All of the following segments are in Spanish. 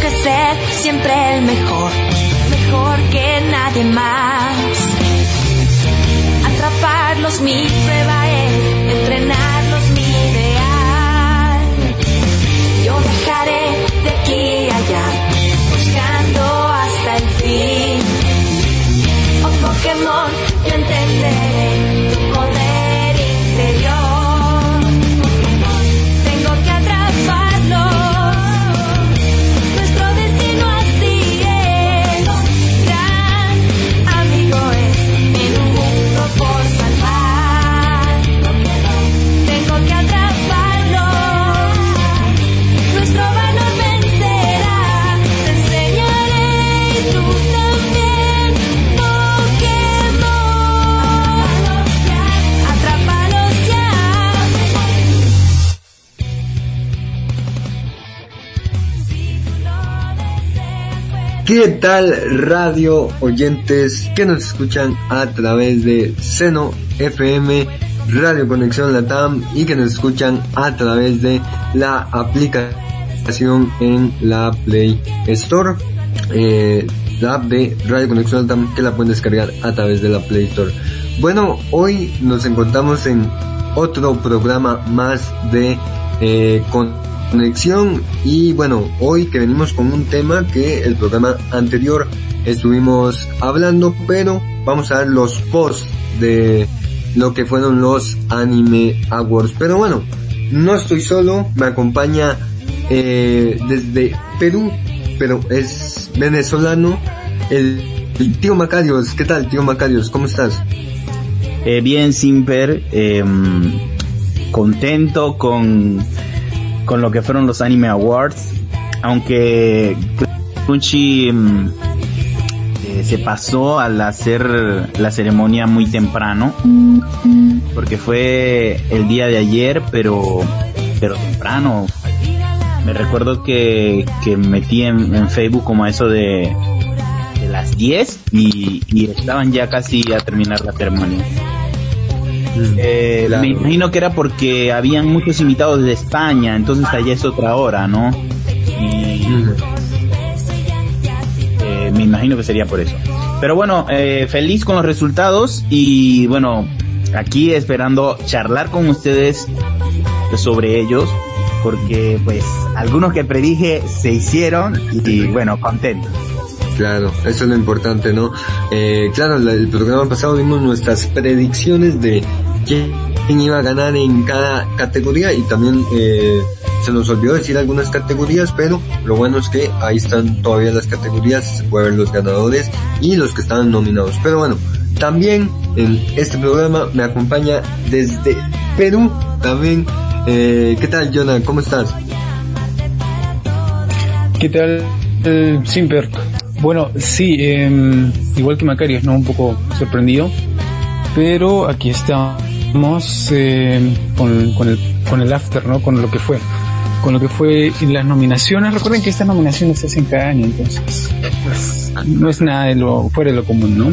que ser siempre el mejor, mejor que nadie más. Atraparlos mi prueba es, ¿Qué tal radio oyentes que nos escuchan a través de Seno FM, Radio Conexión Latam y que nos escuchan a través de la aplicación en la Play Store? Eh, la app de Radio Conexión Latam que la pueden descargar a través de la Play Store. Bueno, hoy nos encontramos en otro programa más de eh, conexión y bueno, hoy que venimos con un tema que el programa anterior estuvimos hablando, pero vamos a ver los posts de lo que fueron los Anime Awards. Pero bueno, no estoy solo, me acompaña eh, desde Perú, pero es venezolano, el, tío Macarios. ¿Qué tal, tío Macarios? ¿Cómo estás? Eh, bien, Simper, eh, contento con, con lo que fueron los Anime Awards, aunque Crunchy mm, eh, se pasó al hacer la ceremonia muy temprano, porque fue el día de ayer, pero, pero temprano. Me recuerdo que, que metí en, en Facebook como eso de, de las 10 y, y estaban ya casi a terminar la ceremonia. Eh, Claro. Me imagino que era porque habían muchos invitados de España, entonces allá es otra hora, ¿no? Y eh, me imagino que sería por eso. Pero bueno, eh, feliz con los resultados y bueno, aquí esperando charlar con ustedes sobre ellos, porque pues algunos que predije se hicieron y bueno, contento. Claro, eso es lo importante, ¿no? Eh, claro, la- el programa pasado vimos nuestras predicciones de quién iba a ganar en cada categoría y también eh, se nos olvidó decir algunas categorías, pero lo bueno es que ahí están todavía las categorías, se puede ver los ganadores y los que estaban nominados. Pero bueno, también en este programa me acompaña desde Perú también. Eh, ¿Qué tal, Jonah? ¿Cómo estás? ¿Qué tal, eh, Simper? Bueno, sí, eh, igual que Macarios, ¿no? Un poco sorprendido. Pero aquí estamos eh, con, con, el, con el after, ¿no? Con lo que fue. Con lo que fue las nominaciones. Recuerden que estas nominaciones se hacen cada año, entonces pues, no es nada de lo fuera de lo común, ¿no?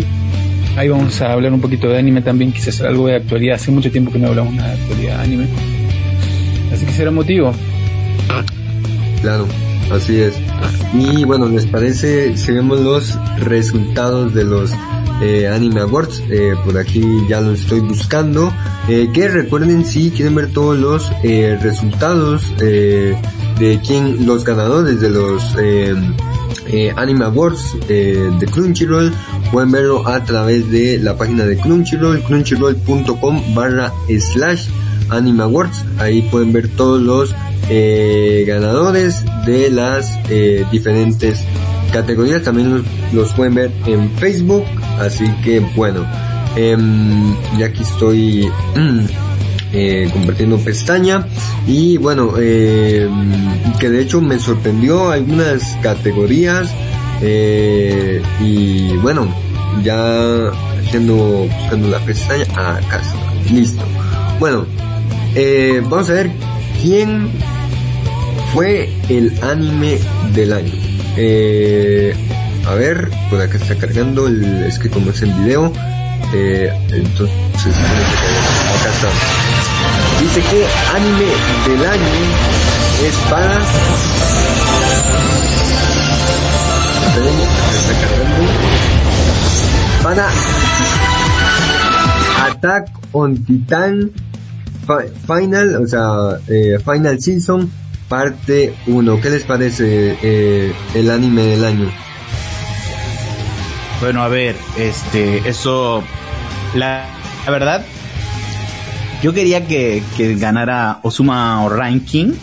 Ahí vamos a hablar un poquito de anime también, quizás algo de actualidad. Hace mucho tiempo que no hablamos nada de actualidad de anime. Así que será motivo. Claro, así es. Y bueno, ¿les parece si vemos los resultados de los eh, Anime Awards? Eh, por aquí ya los estoy buscando. Eh, que recuerden si quieren ver todos los eh, resultados eh, de quién, los ganadores de los eh, eh, Anime Awards de Crunchyroll, pueden verlo a través de la página de Crunchyroll, crunchyroll.com barra slash Anime Awards. Ahí pueden ver todos los eh, ganadores de las eh, diferentes categorías. También los, pueden ver en Facebook. Así que bueno, em, ya aquí estoy eh, compartiendo pestaña. Y bueno, eh, que de hecho me sorprendió algunas categorías. eh, y bueno, ya haciendo, buscando la pestaña. Ah, acá. Listo. Bueno, eh, vamos a ver ¿Quién fue el anime del año? Eh, a ver, por acá está cargando, el, es que como es el video, eh, entonces acá está. Dice que anime del año es para... Está cargando. Para Attack on Titan Final, o sea, eh, Final Season, parte 1. ¿Qué les parece eh, el anime del año? Bueno, a ver, este, eso, la, la verdad, yo quería que, que ganara Osuma o Ranking,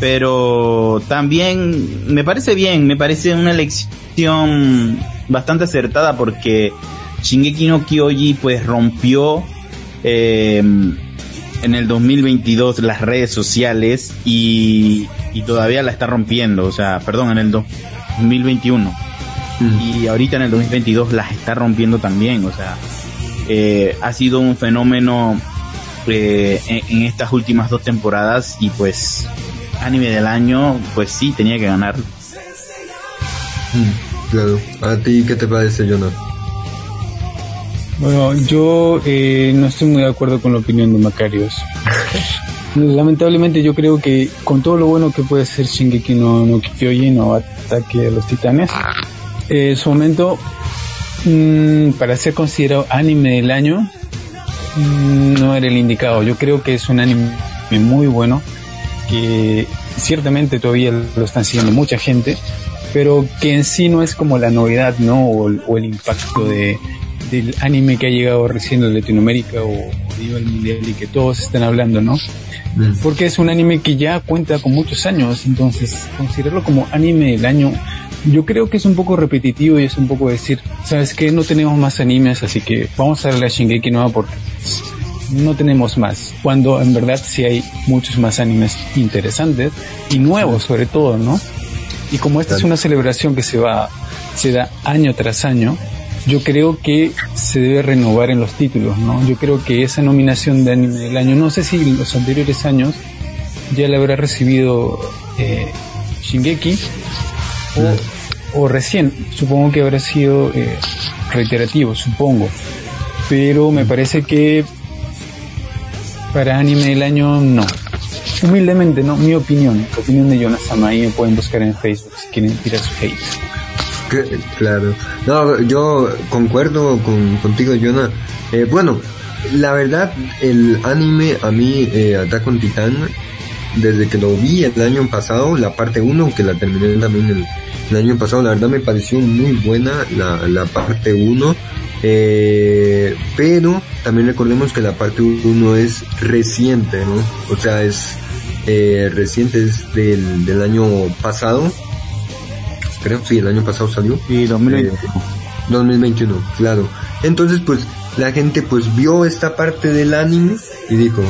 pero también me parece bien, me parece una elección bastante acertada porque Shingeki no Kyoji pues rompió eh, en el 2022 las redes sociales y, y todavía la está rompiendo, o sea, perdón, en el 2021 Mm. y ahorita en el 2022 las está rompiendo también, o sea, eh, ha sido un fenómeno eh, en, en estas últimas dos temporadas y pues anime del año, pues sí, tenía que ganar. Mm, Claro. ¿A ti qué te parece, Jonah? Bueno, yo eh, no estoy muy de acuerdo con la opinión de Macarios. Lamentablemente yo creo que con todo lo bueno que puede ser Shingeki no, no Kyojin o Ataque a los Titanes, eh, su momento, mm, para ser considerado anime del año, mm, no era el indicado. Yo creo que es un anime muy bueno, que ciertamente todavía lo están siguiendo mucha gente, pero que en sí no es como la novedad, ¿no? O, o el impacto de, del anime que ha llegado recién a Latinoamérica o, a nivel mundial y que todos están hablando, ¿no? Mm, Porque es un anime que ya cuenta con muchos años, entonces considerarlo como anime del año, yo creo que es un poco repetitivo y es un poco decir, ¿sabes qué? No tenemos más animes, así que vamos a darle a Shingeki nueva porque no tenemos más. Cuando en verdad sí hay muchos más animes interesantes y nuevos sobre todo, ¿no? Y como esta es una celebración que se va, se da año tras año, yo creo que se debe renovar en los títulos, ¿no? Yo creo que esa nominación de anime del año, no sé si en los anteriores años ya la habrá recibido eh, Shingeki o, o recién, supongo que habrá sido eh, reiterativo, supongo. Pero me parece que para anime del año no. Humildemente, no, mi opinión, la opinión de Jonas ahí me pueden buscar en Facebook si quieren tirar su hate. Claro. No, yo concuerdo con, contigo, Jonah. Eh, bueno, la verdad, el anime a mí, eh, Attack on Titan, desde que lo vi el año pasado, la parte 1, que la terminé también el, el año pasado, la verdad me pareció muy buena la, la parte 1. Eh, pero también recordemos que la parte 1 es reciente, ¿no? O sea, es eh, reciente, es del, del año pasado. Creo, sí, el año pasado salió. Sí, 2020. 2021, claro. Entonces, pues, la gente pues vio esta parte del anime y dijo,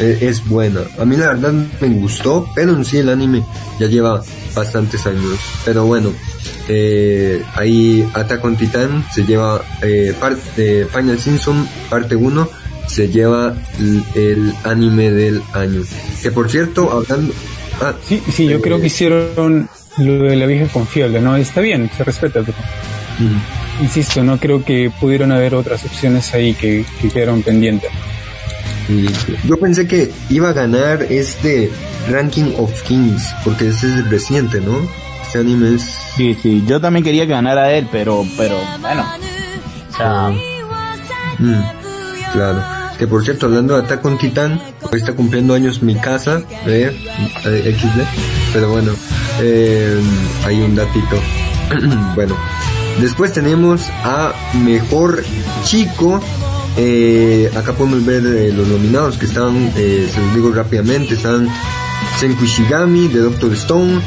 "Eh, es buena. A mí la verdad me gustó, pero en sí el anime ya lleva bastantes años. Pero bueno, eh, ahí Attack on Titan se lleva, eh, parte, Final Season, parte 1, se lleva el, el anime del año. Que por cierto, hablando... Ah, Sí, sí, yo eh, creo que hicieron lo de la vieja confiable, ¿no? Está bien, se respeta, pero insisto, no creo que pudieron haber otras opciones ahí que, que quedaron pendientes. Yo pensé que iba a ganar este Ranking of Kings, porque ese es reciente, ¿no? Este anime es... Sí, sí, yo también quería que ganara él, pero, pero, bueno, o sea, Mm, claro. Que por cierto, hablando de Attack on Titan, hoy está cumpliendo años mi casa, eh, eh, XD, pero bueno, eh, hay un datito. bueno, después tenemos a Mejor Chico, eh, acá podemos ver eh, los nominados que están, eh, se los digo rápidamente, están Senku Shigami de Doctor Stone,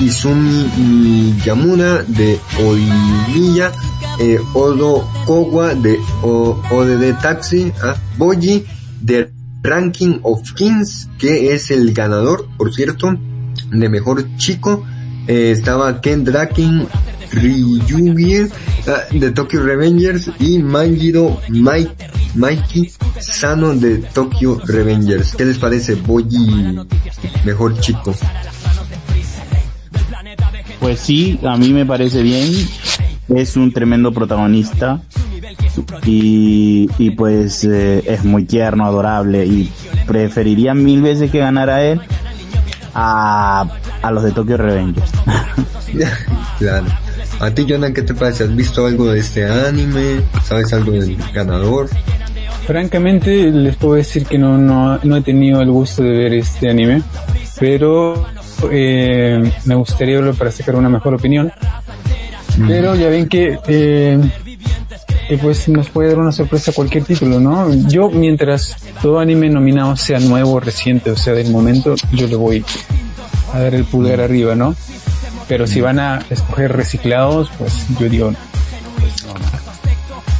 Izumi Miyamura de Oimiya, eh, Odo Kowa de o, ODD Taxi, ah, Boji de Ranking of Kings, que es el ganador, por cierto, de mejor chico. Eh, estaba Ken Draken Ryugi ah, de Tokyo Revengers y Manjiro Mike, Mikey Sano de Tokyo Revengers. ¿Qué les parece Boji mejor chico? pues sí, a mí me parece bien, es un tremendo protagonista y, y pues eh, es muy tierno, adorable y preferiría mil veces que ganara él a, a los de Tokyo Revengers. claro. A ti, Jonah, ¿qué te parece? ¿Has visto algo de este anime? ¿Sabes algo del ganador? francamente les puedo decir que no, no, no he tenido el gusto de ver este anime, pero eh, me gustaría verlo para sacar una mejor opinión. Pero ya ven que eh, pues nos puede dar una sorpresa cualquier título, ¿no? Yo mientras todo anime nominado sea nuevo, reciente, o sea del momento, yo le voy a dar el pulgar arriba, ¿no? Pero si van a escoger reciclados, pues yo digo,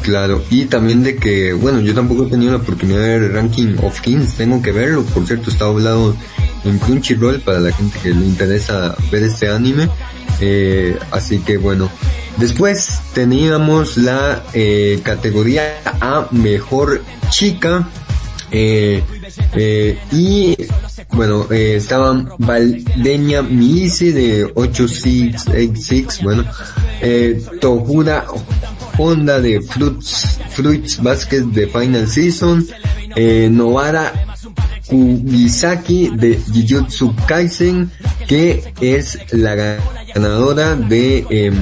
Claro, y también de que, bueno, yo tampoco he tenido la oportunidad de ver Ranking of Kings, tengo que verlo, por cierto, está hablado en Crunchyroll para la gente que le interesa ver este anime, eh, así que bueno. Después teníamos la eh, categoría a Mejor Chica, eh, y bueno, estaban Valdeña Milici de 8686, bueno, eh, Tohura Honda de Fruits, Fruits Basket de Final Season, eh, Novara Kubisaki de Jujutsu Kaisen, que es la ganadora de em,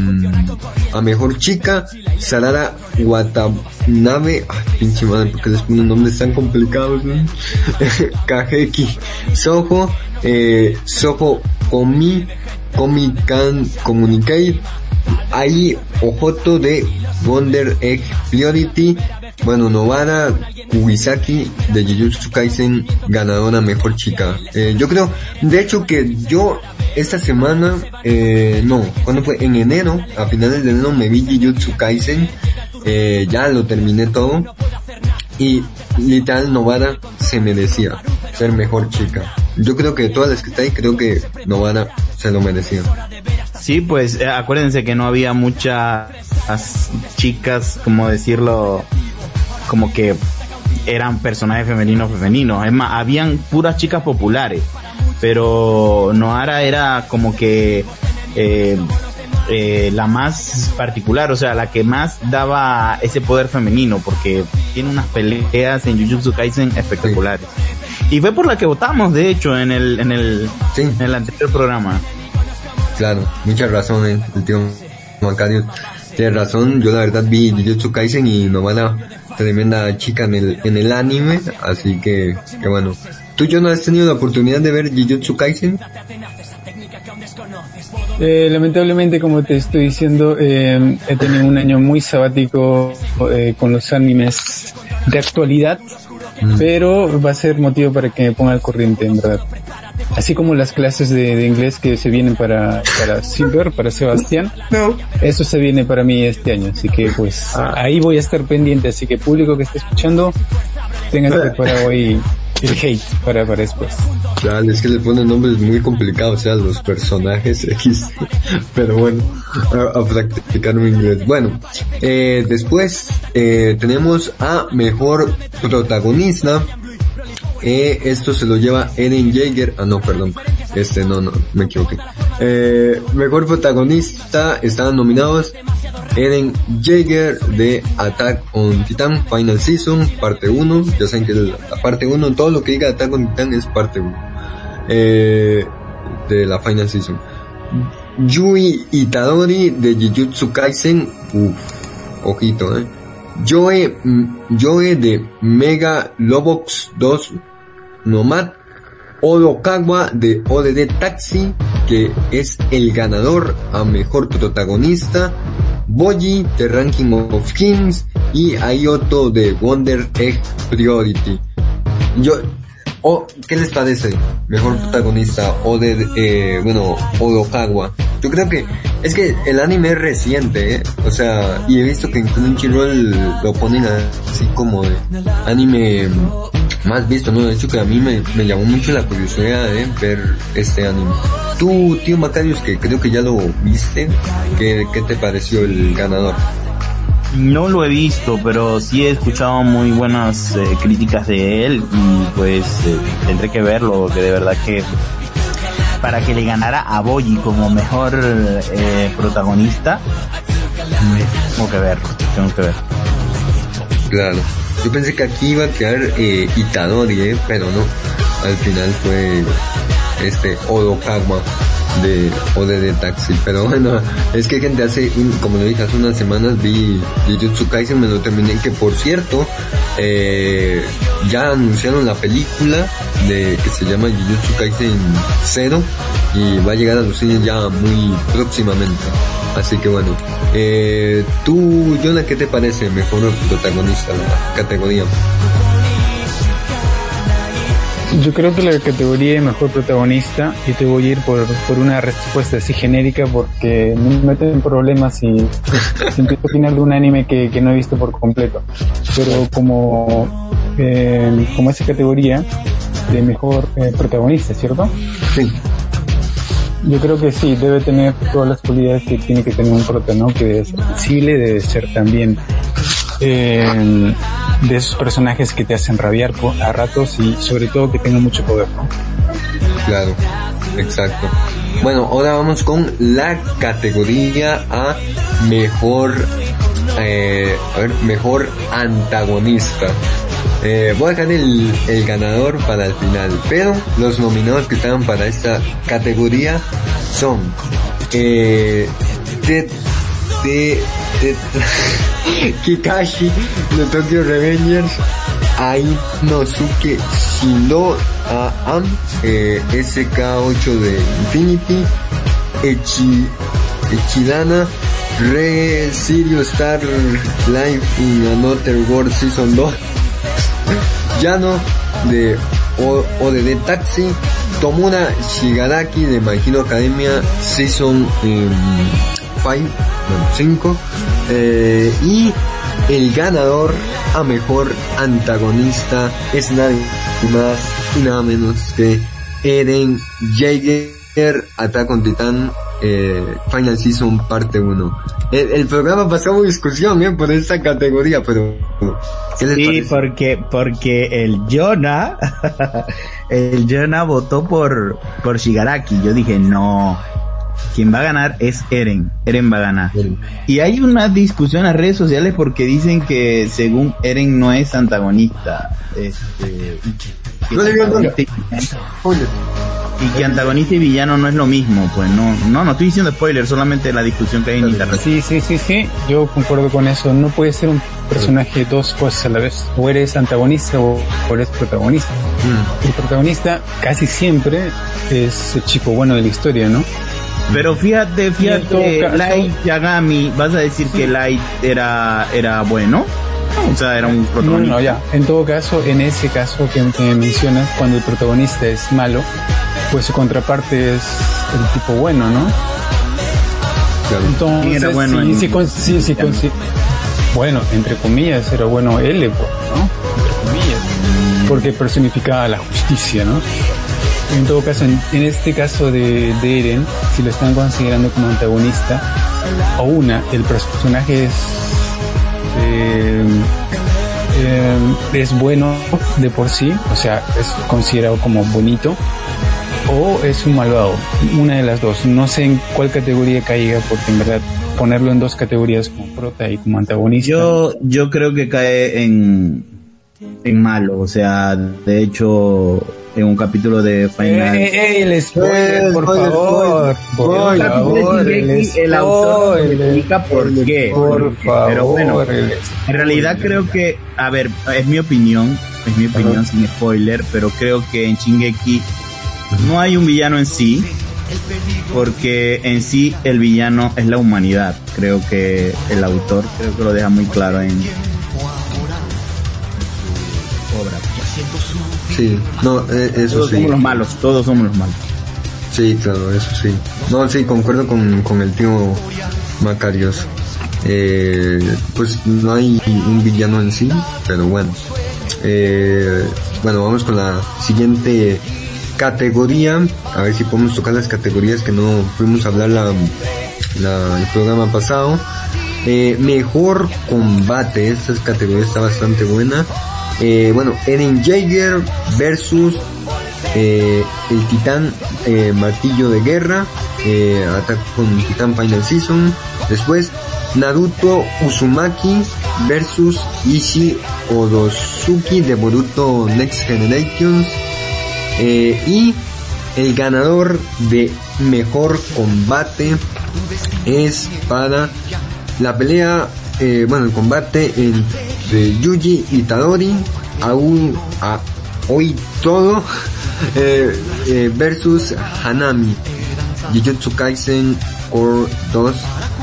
a mejor chica, Sarara Watanabe, ay, pinche madre, porque les ponen nombres tan complicados, ¿no? Kageki Soho, eh, Soho Komi, Komi Can Communicate, Ai Ojoto de Wonder Egg Priority, bueno, Novara Kubisaki de Jujutsu Kaisen ganadora mejor chica. Eh, yo creo, de hecho que yo esta semana, eh, no, cuando fue? En enero, a finales de enero me vi Jujutsu Kaisen, eh, ya lo terminé todo y literal Novara se merecía ser mejor chica. Yo creo que todas las que está ahí, creo que Novara se lo merecía. Sí, pues eh, acuérdense que no había muchas chicas, como decirlo, como que eran personajes femeninos femeninos. Es más, habían puras chicas populares. Pero Noara era como que eh, eh, la más particular, o sea, la que más daba ese poder femenino, porque tiene unas peleas en Jujutsu Kaisen espectaculares. Y fue por la que votamos, de hecho, en el, en el, Sí. en el anterior programa. Claro, muchas razones, el tío Macario. Tiene razón, yo la verdad vi Jujutsu Kaisen y Novara tremenda chica en el, en el anime, así que, que bueno. ¿Tú, yo no has tenido la oportunidad de ver Jujutsu Kaisen? Eh, lamentablemente, como te estoy diciendo, eh, he tenido un año muy sabático eh, con los animes de actualidad, pero va a ser motivo para que me ponga al corriente, en verdad. Así como las clases de, de inglés que se vienen para, para Silver, para Sebastián, No. eso se viene para mí este año, así que pues ahí voy a estar pendiente, así que público que esté escuchando, tengan preparado ahí el hate para, para después. Claro, es que le ponen nombres muy complicados, o sea, los personajes X. Pero bueno, a, a practicar mi inglés. Bueno, eh, después eh, tenemos a mejor protagonista. Eh, esto se lo lleva Eren Jaeger. Ah, no, perdón. Este, no, no, me equivoqué. Eh, mejor protagonista estaban nominados Eren Jaeger de Attack on Titan Final Season, parte 1. Ya saben que la parte 1, todo lo que diga Attack on Titan es parte 1. Eh, de la Final Season. Yui Itadori de Jujutsu Kaisen. Uf, ojito, eh. Joe, mm, Joe de Mega Lobox 2 Nomad. Odokawa de ODD Taxi, que es el ganador a mejor protagonista. Boji de Ranking of Kings y Ayoto de Wonder Egg Priority. Yo, oh, ¿qué les parece? Mejor protagonista o de, eh, bueno, Odokawa. Yo creo que es que el anime es reciente, ¿eh? o sea, y he visto que en Crunchyroll lo ponen así como de anime más visto, ¿no? De hecho que a mí me, me llamó mucho la curiosidad de ver este anime. Tú, tío Macarius, que creo que ya lo viste, ¿qué, qué te pareció el ganador? No lo he visto, pero sí he escuchado muy buenas eh, críticas de él y pues eh, tendré que verlo, que de verdad que para que le ganara a Boyi como mejor eh, protagonista, tengo que verlo, tengo que ver. Claro. Yo pensé que aquí iba a quedar eh, Itadori, ¿eh? pero no. Al final fue este Odokawa. De Ode de Taxi. Pero bueno, es que gente hace, como lo dije hace unas semanas, vi Jujutsu Kaisen, me lo terminé, que por cierto, eh, ya anunciaron la película de que se llama Jujutsu Kaisen Zero y va a llegar a los cines ya muy próximamente. Así que bueno, eh, tú, Jonah, ¿qué te parece mejor protagonista la categoría? Yo creo que la categoría de mejor protagonista, y te voy a ir por, por una respuesta así genérica porque me meten en problemas y, si empiezo a opinar de un anime que, que, no he visto por completo. Pero como, eh, como esa categoría de mejor eh, protagonista, ¿cierto? Sí. Yo creo que sí, debe tener todas las cualidades que tiene que tener un prota, ¿no? Que debe ser sensible, debe ser también eh, de esos personajes que te hacen rabiar a ratos y sobre todo que tengan mucho poder. Claro, exacto. Bueno, ahora vamos con la categoría a mejor, eh, a ver, mejor antagonista. Eh, voy a dejar el, el, ganador para el final, pero los nominados que estaban para esta categoría son eh, Ted, Ted, Kikashi de Tokyo Revengers, Ainosuke Shino Am, eh, SK8 de Infinity, Echi, Echidana, Re Sirius Star Life in Another World Season 2, Yano de ODD Taxi, Tomura Shigaraki de My Hero Academia Season 5, 5, eh, y el ganador a mejor antagonista es nadie más y nada menos que Eren Jaeger, Attack on Titan, eh, Final Season parte 1. El, el, programa pasó discusión eh, por esta categoría, pero ¿qué les sí, parece? porque porque el Jonah el Jonah votó por por Shigaraki. Yo dije, "No, quien va a ganar es Eren. Eren va a ganar. Y hay una discusión en las redes sociales porque dicen que según Eren no es antagonista. Este, no le digo y que antagonista y villano no es lo mismo, pues no, no, no estoy diciendo spoiler, solamente la discusión que hay en internet. Sí, sí, sí, sí, yo concuerdo con eso, no puede ser un personaje dos cosas a la vez, o eres antagonista o, o eres protagonista. Mm. El protagonista casi siempre es el chico bueno de la historia, ¿no? Pero fíjate, fíjate, Light Yagami, vas a decir que Light era, era bueno. O sea, era un protagonista. No, no, ya. En todo caso, en ese caso que, que mencionas, cuando el protagonista es malo, pues su contraparte es el tipo bueno, ¿no? Entonces, era bueno sí, en- sí, con- sí, sí, con- sí. bueno, entre comillas, era bueno él, ¿no? Entre comillas, porque personificaba la justicia, ¿no? En todo caso, en, este caso de, de Eren, si lo están considerando como antagonista, o una, el personaje es eh, eh, es bueno de por sí, o sea, es considerado como bonito, o es un malvado, una de las dos. No sé en cuál categoría caiga, porque en verdad ponerlo en dos categorías como prota y como antagonista. Yo, yo creo que cae en, en malo, o sea, de hecho, en un capítulo de Final. ¡Ey, ey, el spoiler, por favor! Por favor, el el autor explica por qué. Por favor, Pero bueno, en realidad creo que, a ver, es mi opinión, es mi opinión sin spoiler, pero creo que en Shingeki no hay un villano en sí, porque en sí el villano es la humanidad. Creo que el autor creo que lo deja muy claro en obra. Sí, no, eh, eso Todos sí. somos los malos, todos somos los malos. Sí, claro, eso sí. No, sí, concuerdo con, con el tío Macarios. Eh, pues no hay un villano en sí, pero bueno. Eh, bueno, vamos con la siguiente categoría. A ver si podemos tocar las categorías que no pudimos hablar la, la- el programa pasado. Eh, mejor combate, esta categoría está bastante buena. Eh, bueno, Eren Jaeger versus eh, el titán eh, martillo de guerra, eh, Attack con Titán Final Season. Después, Naruto Uzumaki versus Ishii Odosuki de Boruto Next Generations. Eh, y el ganador de mejor combate es para la pelea, eh, bueno, el combate entre Yuji Itadori, aún a hoy todo, eh, eh, versus Hanami. Jujutsu Kaisen Core 2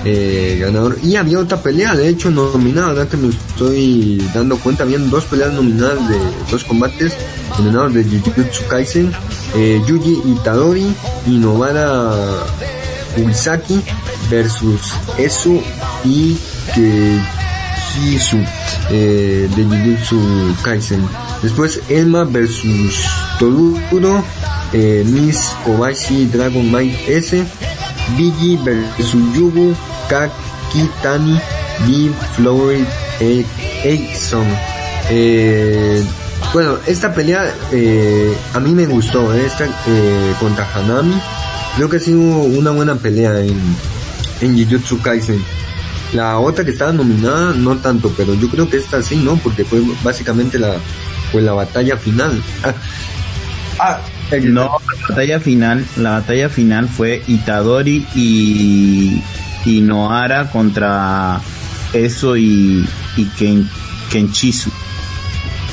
eh, ganador. Y había otra pelea, de hecho, nominada. Que me estoy dando cuenta, habían dos peleas nominadas de dos combates nominados de Jujutsu Kaisen, eh, Yuji Itadori y Novara Uisaki versus Esu y Eh, de Jujutsu Kaisen. Después Elma versus Toluro, eh, Miss Kobashi Dragon Might S, Biggie versus Yugu, Kakitani, B Floyd Exxon. Eh, bueno, esta pelea eh, a mí me gustó, eh, esta eh, contra Hanami. Creo que ha sido una buena pelea en, en Jujutsu Kaisen. La otra que estaba nominada, no tanto, pero yo creo que esta sí, ¿no? Porque fue básicamente la, pues la batalla final. ah, no, la batalla final, la batalla final fue Itadori y, y Noara contra eso y, y Ken, Kenchisu.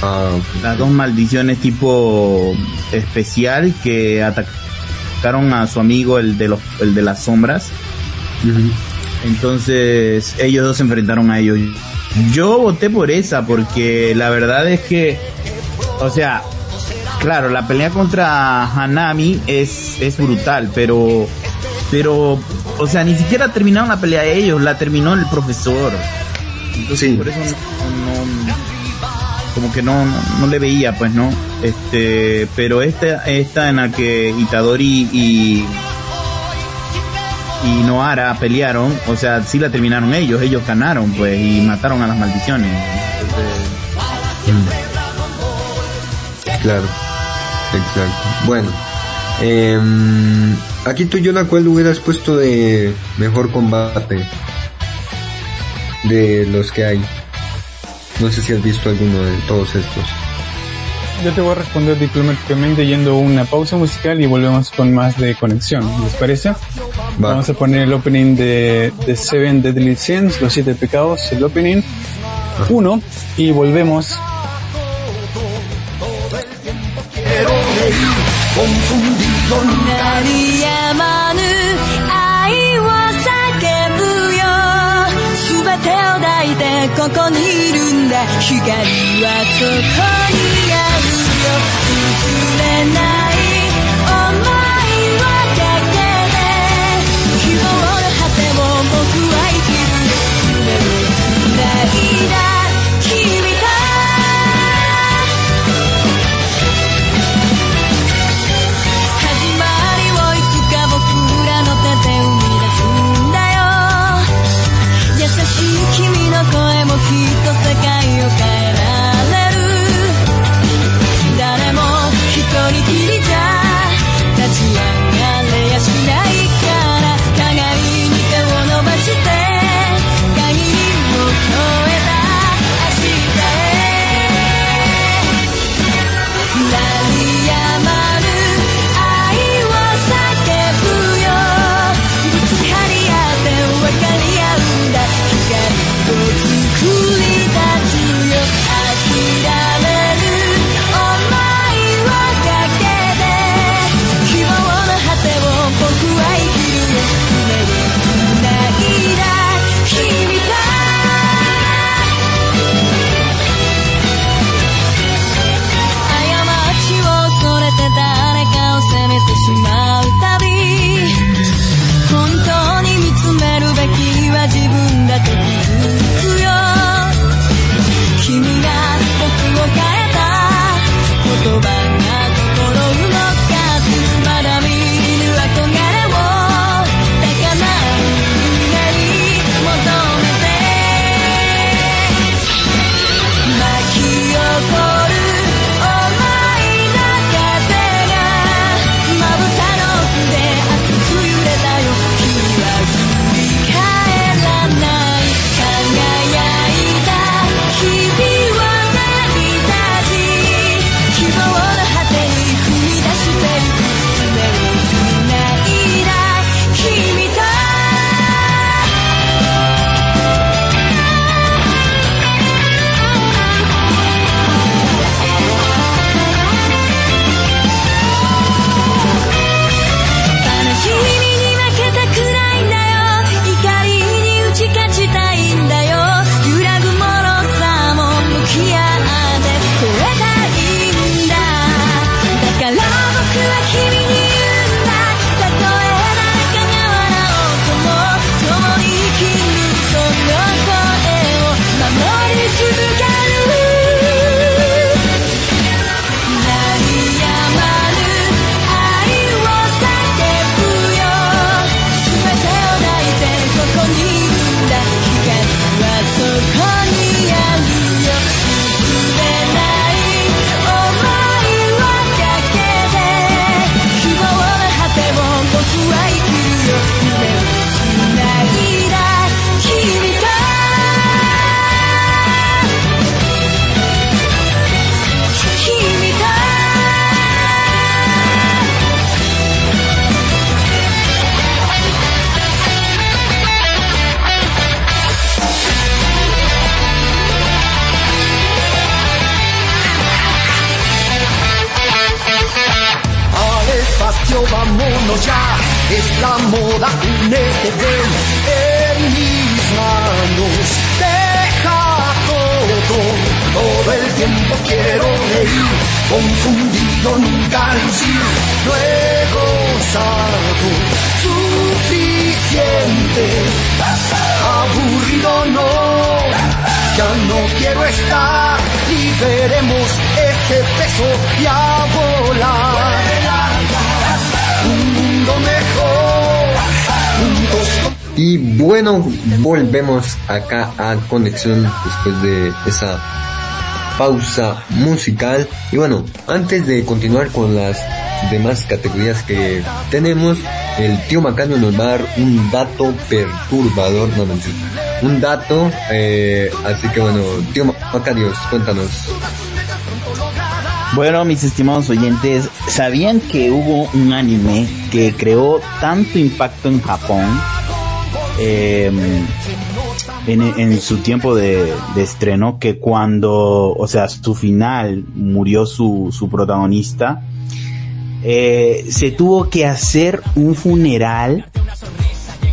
Ah, okay. Las dos maldiciones tipo especial que atacaron a su amigo el de los el de las sombras. Uh -huh. Entonces ellos dos se enfrentaron a ellos. Yo voté por esa porque la verdad es que, o sea, claro, la pelea contra Hanami es, es brutal, pero, pero, o sea, ni siquiera terminaron la pelea ellos, la terminó el profesor. Entonces, Sí. por eso no, no- como que no, no, no le veía, pues, ¿no? Este, pero esta, esta en la que Itadori y, y Noara pelearon, o sea, sí la terminaron ellos, ellos ganaron, pues, y mataron a las maldiciones. Entonces, Claro, exacto. Bueno, em, aquí tú, Jonah, ¿cuál hubieras puesto de mejor combate de los que hay? No sé si has visto alguno de todos estos. Yo te voy a responder diplomáticamente yendo a una pausa musical y volvemos con más de conexión. ¿Les parece? Va. Vamos a poner el opening de, de Seven Deadly Sins, los siete pecados, el opening 1 y volvemos. 君の声も聞いて y bueno, volvemos acá a Conexión después de esa pausa musical. Y bueno, antes de continuar con las demás categorías que tenemos, el tío Macario nos va a dar un dato perturbador, no mentira, un dato, eh, así que bueno, tío Macario, cuéntanos. Bueno, mis estimados oyentes, ¿sabían que hubo un anime que creó tanto impacto en Japón eh, en, en, su tiempo de, de, estreno que cuando, o sea, su final murió su, su protagonista, eh, se tuvo que hacer un funeral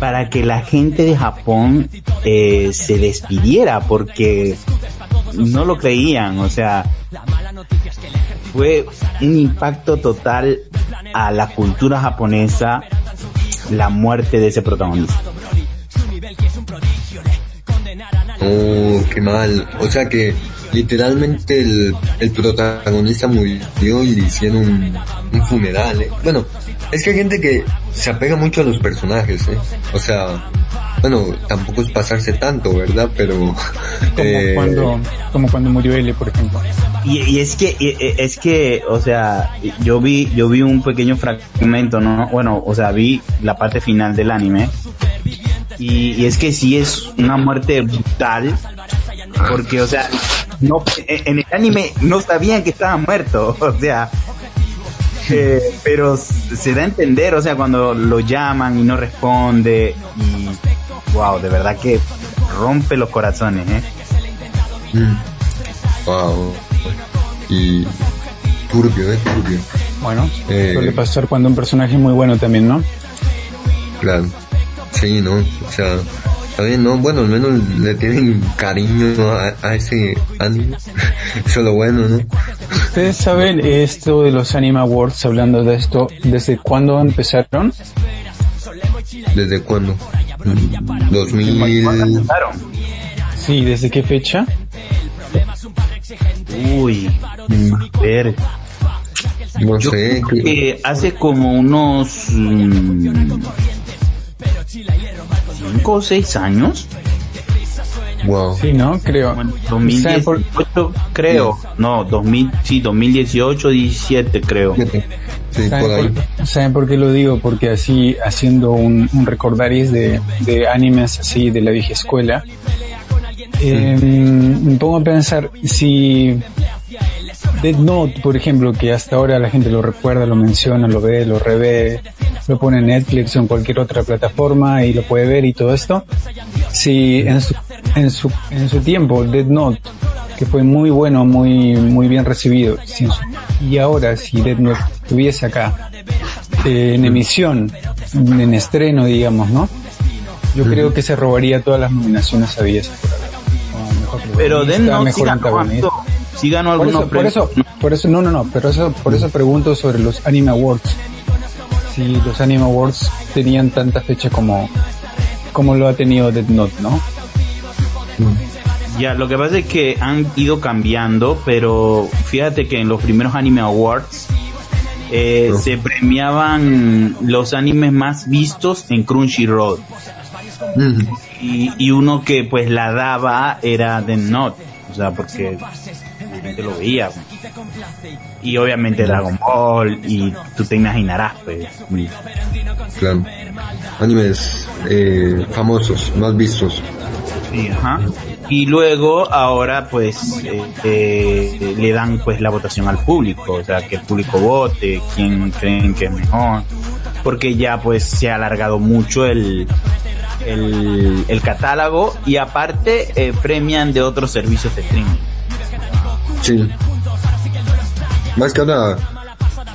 para que la gente de Japón eh, se despidiera porque no lo creían, o sea, fue un impacto total a la cultura japonesa la muerte de ese protagonista. Oh, qué mal. O sea que literalmente el, el protagonista murió y le hicieron un, un funeral. ¿eh? Bueno, es que hay gente que se apega mucho a los personajes, ¿eh? O sea, bueno, tampoco es pasarse tanto, ¿verdad? Pero... Como, eh, cuando, como cuando murió L, por ejemplo. Y, y, es que, y, es que, o sea, yo vi, yo vi un pequeño fragmento, ¿no? Bueno, o sea, vi la parte final del anime. Y, y es que sí es una muerte brutal. Porque, o sea, no, en el anime no sabían que estaba muerto. O sea, eh, pero se da a entender, o sea, cuando lo llaman y no responde y wow, de verdad que rompe los corazones, ¿eh? Mm. Wow. Y turbio, ¿eh? Turbio. Bueno, eh, suele pasar cuando un personaje es muy bueno también, ¿no? Claro. Sí, ¿no? O sea, bien, ¿no? Bueno, al menos le tienen cariño a, a ese anime. Eso es lo bueno, ¿no? ¿Ustedes saben esto de los Anime Awards, hablando de esto, desde cuándo empezaron? ¿Desde cuándo? 2000... Sí, ¿desde qué fecha? Uy, ver. No Yo sé. creo que hace como unos mmm, cinco o seis años. Wow. Sí, ¿no? Creo. Bueno, 2018 creo. No, 2000, sí, 2018, 17 creo. Sí, ¿Saben por ahí. por, ¿Saben por qué lo digo? Porque así, haciendo un, un recordaris de, de animes así de la vieja escuela, eh, me pongo a pensar si Dead Note, por ejemplo, que hasta ahora la gente lo recuerda, lo menciona, lo ve, lo revé, lo pone en Netflix o en cualquier otra plataforma y lo puede ver y todo esto. Si en su, en su, en su tiempo Dead Note, que fue muy bueno, muy, muy bien recibido, si su, y ahora si Dead Note estuviese acá, eh, en emisión, en estreno, digamos, ¿no? Yo creo que se robaría todas las nominaciones habidas mejor Pero Note sí mejor ganó, sí ganó Por algunos eso, por premios. eso, por eso, no, no, no, pero eso, por eso pregunto sobre los Anime Awards. Si los Anime Awards tenían tanta fecha como, como lo ha tenido Dead Note, ¿no? Ya, lo que pasa es que han ido cambiando, pero fíjate que en los primeros Anime Awards eh, No. se premiaban los animes más vistos en Crunchyroll. Mm. Y, y uno que pues la daba era Death Note, o sea, porque la gente lo veía. Y obviamente Dragon Ball, y tú te imaginarás, pues. Claro. Animes eh, famosos, más vistos. Sí, ajá. Y luego ahora pues eh, eh, le dan pues la votación al público, o sea que el público vote, quién creen que es mejor, porque ya pues se ha alargado mucho el el, el catálogo y aparte eh, premian de otros servicios de streaming. Sí. Más que ahora,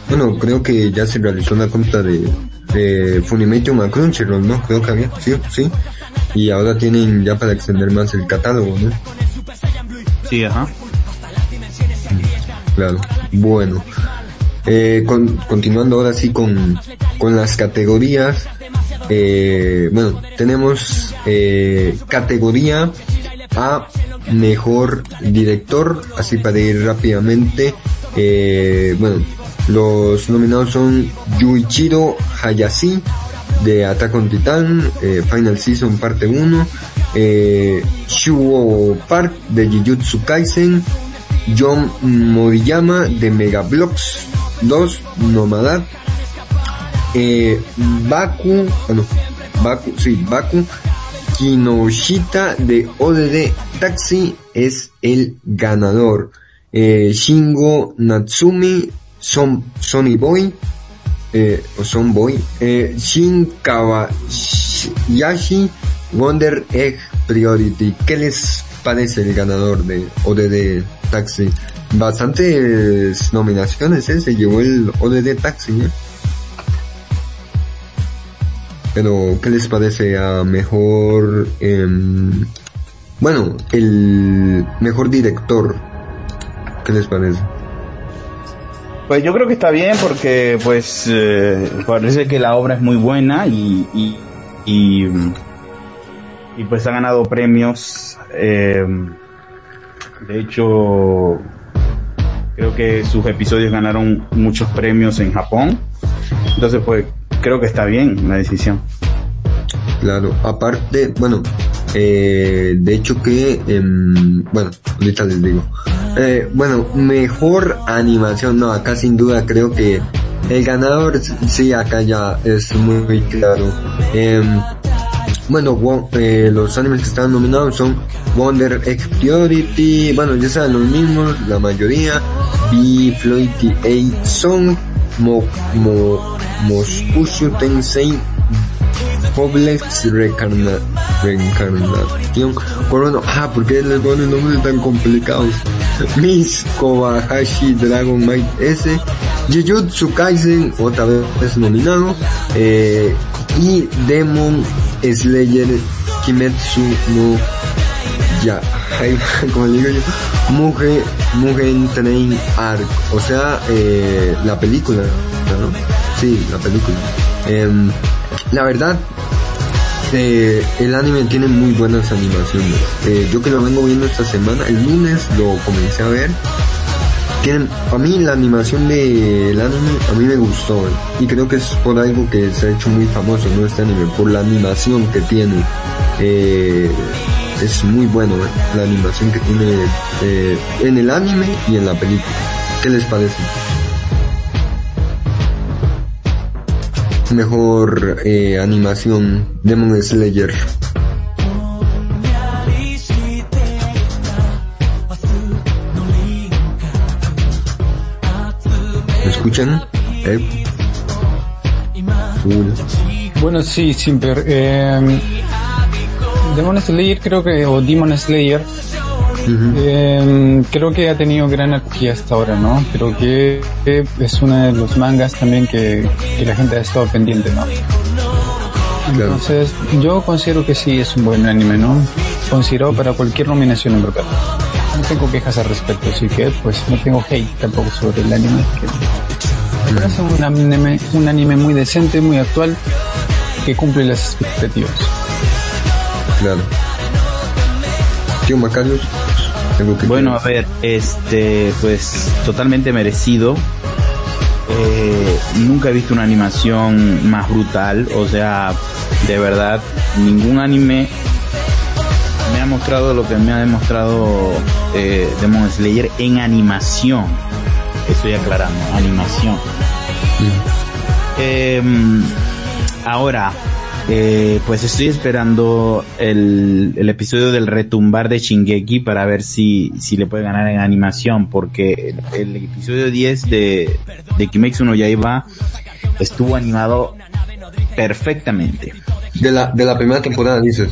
bueno, creo que ya se realizó una compra de, eh, Funimation a Crunchyroll, ¿no? Creo que había, sí, sí. Y ahora tienen ya para extender más el catálogo, ¿no? Sí, ajá. Claro. Bueno. Eh, con- continuando ahora sí con, con las categorías. Eh, bueno, tenemos eh, categoría a mejor director, así para ir rápidamente. Eh, bueno, los nominados son Yuichiro Hayashi de Attack on Titan, eh, Final Season parte 1, eh, Shuo Park de Jujutsu Kaisen, John Moriyama de Megablocks 2, Nomadad, eh, Baku, ah, no, Baku, sí, Baku, Kinoshita de ODD Taxi es el ganador. Eh, Shingo Natsumi, Son, Sony Boy, eh, o Son Boy, eh, Shin Kawayashi, Wonder Egg Priority. ¿Qué les parece el ganador de ODD Taxi? Bastantes nominaciones, ¿eh? Se llevó el ODD Taxi, ¿eh? Pero, ¿qué les parece a mejor, em, bueno, el mejor director? ¿Qué les parece? Pues yo creo que está bien porque pues eh, parece que la obra es muy buena y, y, y, pues ha ganado premios. eh, de hecho, creo que sus episodios ganaron muchos premios en Japón. Entonces pues creo que está bien la decisión. Claro, aparte, bueno, eh, de hecho que, em, bueno, ahorita les digo. Eh, bueno, mejor animación, no, acá sin duda creo que el ganador, sí, acá ya es muy claro. Em, bueno, eh, los animes que están nominados son Wonder Priority, bueno, ya saben los mismos, la mayoría, B, Floyd A Song, Mo, Mo, Moskushu Tensei, Poblex Recarna, Reencarnación, Corona, ah, ¿por qué les ponen nombres tan complicados? Miss Kobayashi Dragon Might S, Jujutsu Kaisen, otra vez nominado, eh, y Demon Slayer Kimetsu no ya, como le digo yo, Mugen, Mugen Train Arc, o sea, eh, la película, ¿no? Sí, la película. Em, la verdad, eh, el anime tiene muy buenas animaciones. Eh, yo que lo vengo viendo esta semana, el lunes lo comencé a ver. Tienen, a mí la animación del anime, a mí me gustó. Y creo que es por algo que se ha hecho muy famoso, ¿no? Este anime, por la animación que tiene. Eh, es muy bueno eh, la animación que tiene eh, en el anime y en la película. ¿Qué les parece? Mejor eh, animación Demon Slayer. ¿Me escuchan? Eh. Bueno, sí, Simper. Eh, Demon Slayer creo que, o Demon Slayer, Eh, creo que ha tenido gran acogida hasta ahora, ¿no? Creo que es uno de los mangas también que, que la gente ha estado pendiente, ¿no? Claro. Entonces, yo considero que sí es un buen anime, ¿no? Considerado para cualquier nominación en verdad. No tengo quejas al respecto, así que pues no tengo hate tampoco sobre el anime. que- Me parece un anime, un anime muy decente, muy actual, que cumple las expectativas. Claro. Tío Macarios, Bueno, a ver, este, pues totalmente merecido. Eh, nunca he visto una animación más brutal, o sea, de verdad, ningún anime me ha mostrado lo que me ha demostrado eh, Demon Slayer en animación. Estoy aclarando, animación. Em, ahora, eh, pues estoy esperando el, el episodio del retumbar de Shingeki para ver si, si le puede ganar en animación, porque el, el episodio 10 de, de Kimetsu no Yaiba estuvo animado perfectamente. De la, de la primera temporada, dices.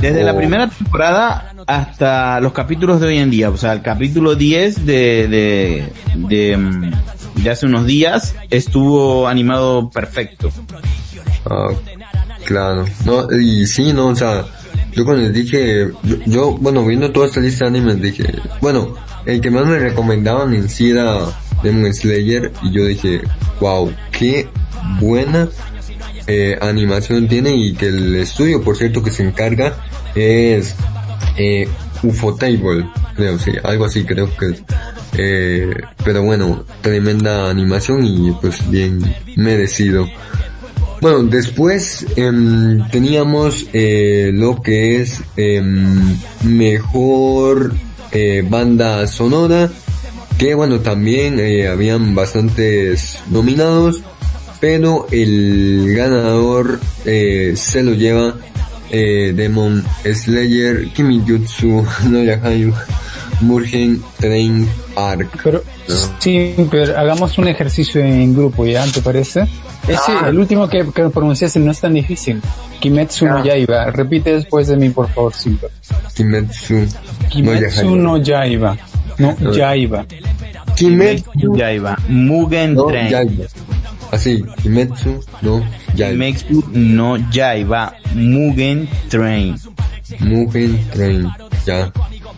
Desde la Oh. primera temporada hasta los capítulos de hoy en día, o sea, el capítulo 10 de, de, de, mm, de hace unos días estuvo animado perfecto. Ah, claro. No, y sí, no, o sea, yo cuando les dije, yo, yo, bueno, viendo toda esta lista de animes dije, bueno, el que más me recomendaban en sí era Demon Slayer y yo dije, wow, qué buena eh, animación tiene y que el estudio, por cierto, que se encarga es eh, Ufotable, creo, sí, algo así creo que. Eh, pero bueno, tremenda animación y pues bien merecido. Bueno, después em, teníamos eh, lo que es em, mejor eh, banda sonora, que bueno, también eh, habían bastantes nominados, pero el ganador eh, se lo lleva eh, Demon Slayer, Kimijutsu no Yahayu, Murgen Train Arc. Pero, sí, pero hagamos un ejercicio en grupo, ¿ya? ¿Te parece? Ese, Ah. el último que, que pronunciaste no es tan difícil. Kimetsu no Ah. Yaiba. Repite después de mí, por favor, Simper. Kimetsu Kimetsu no Yaiba. No, Ah. Yaiba. Kimetsu Yaiba, Mugen no Train. Yaiba. Así, Kimetsu no Kimetsu no Yaiba, Mugen Train. Mugen Train. Ya.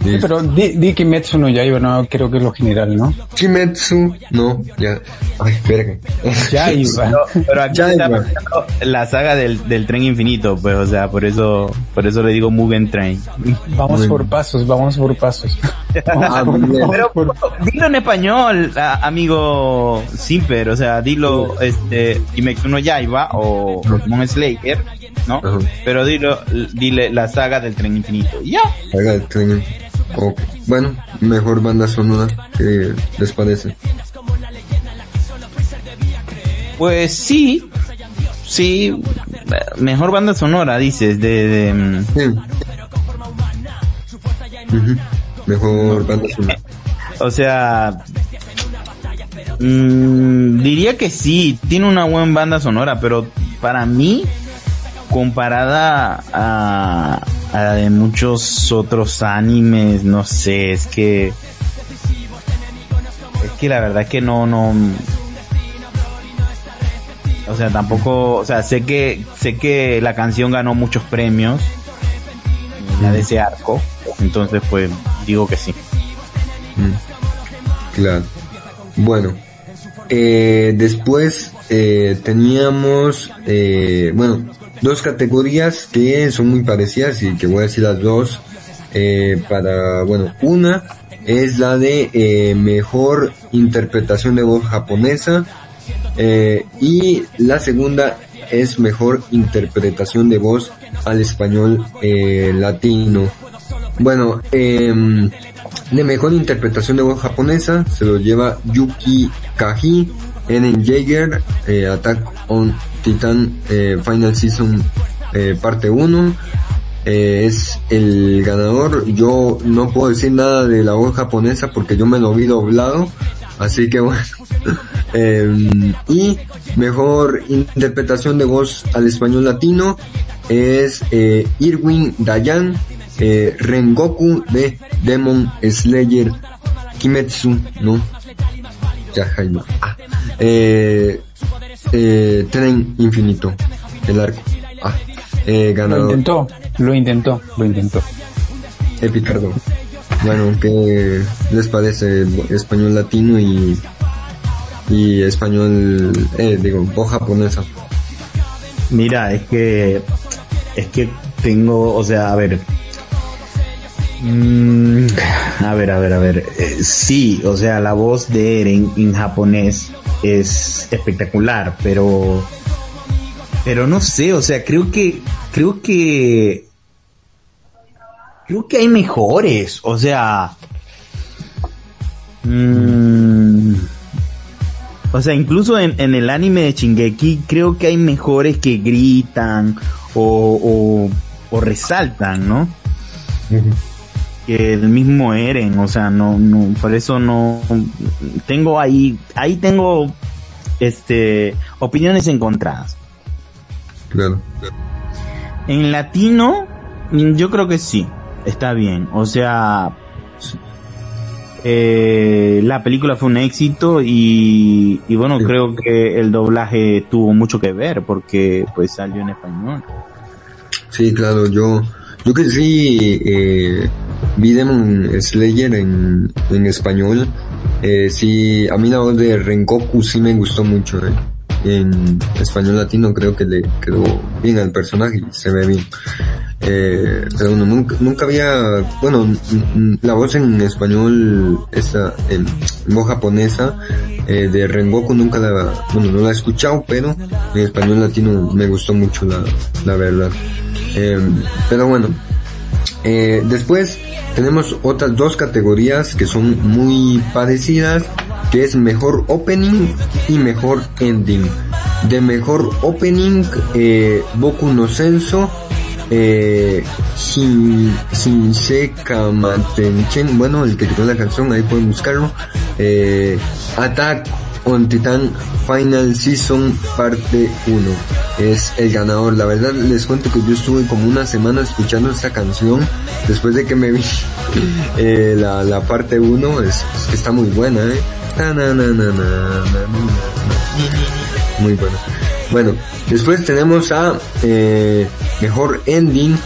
Listo. Pero di, di Kimetsu no Yaiba, no creo que es lo general, ¿no? Kimetsu no ya. Ay, verga. Yaiba. Pero aquí Yaiba. está la saga del, del tren infinito, pues, o sea, por eso, por eso le digo Mugen Train. Vamos Bueno. por pasos, vamos por pasos. Ah. Pero dilo en español, amigo Simper, o sea, dilo este Kimetsu no Yaiba o Demon Slayer, ¿no? Ajá. Pero dilo, dile la saga del tren infinito. Ya. Haga el tren. Ok. Bueno, mejor banda sonora. ¿Qué les parece? Pues sí, sí, mejor banda sonora, dices, de, de mm, Sí. Mejor banda sonora. o sea, mm, diría que sí, tiene una buena banda sonora, pero para mí, comparada a, a la de muchos otros animes, no sé, es que, es que la verdad es que no, no, o sea, tampoco, o sea, sé que, sé que la canción ganó muchos premios, la de ese arco, entonces pues digo que sí. Mm. Claro. Bueno. Eh, después eh, teníamos, eh, bueno, dos categorías que son muy parecidas y que voy a decir las dos. Eh, para, bueno, una es la de eh, mejor interpretación de voz japonesa eh, y la segunda es mejor interpretación de voz al español eh, latino. Bueno, em, de mejor interpretación de voz japonesa se lo lleva Yuki Kaji, Eren Jaeger, eh, Attack on Titan eh, Final Season eh, parte 1. Eh, es el ganador. Yo no puedo decir nada de la voz japonesa porque yo me lo vi doblado. Así que bueno. Em, y mejor interpretación de voz al español latino es Irwin Dayan, Rengoku de Demon Slayer Kimetsu, ¿no? Yahaima. Ah, eh, eh, Tren Infinito, el arco. Ah, eh, Lo ganador. intentó, lo intentó, lo intentó. Epicardo. Bueno, ¿qué les parece español latino y, y español, eh, digo, voz japonesa? Mira, es que es que tengo, o sea, a ver. Mm, a ver, a ver, a ver. Eh, sí, o sea, la voz de Eren en japonés es espectacular, pero pero no sé, o sea, creo que creo que creo que hay mejores, o sea, mm, o sea, incluso en, el anime de Shingeki creo que hay mejores que gritan o, o resaltan, ¿no? Que el mismo Eren, o sea, no, no, por eso no, tengo ahí, ahí tengo, este, opiniones encontradas. Claro. En latino, yo creo que sí, está bien, o sea, Eh, la película fue un éxito y, y bueno, creo que el doblaje tuvo mucho que ver porque pues salió en español. Sí, claro, yo, yo que sí, eh, vi Demon Slayer en, en español, eh, sí, a mí la voz de Rengoku sí me gustó mucho, eh. En español latino creo que le quedó bien al personaje y se ve bien. Eh, pero bueno, nunca, había, bueno, la voz en español, esta, en voz japonesa, eh, de Rengoku nunca la, bueno, no la he escuchado, pero en español latino me gustó mucho la, la verdad. Eh, pero bueno, eh, después tenemos otras dos categorías que son muy parecidas, que es mejor opening y mejor ending. De mejor opening, eh, Boku no Senso, eh, Shin, Shinseka Matenchen, bueno, el que creó la canción, ahí pueden buscarlo, eh, Attack on Titan Final Season parte 1 es el ganador. La verdad les cuento que yo estuve como una semana escuchando esta canción después de que me vi eh, la, la parte 1 es, está muy buena eh. Muy buena. Bueno, después tenemos a eh, mejor ending.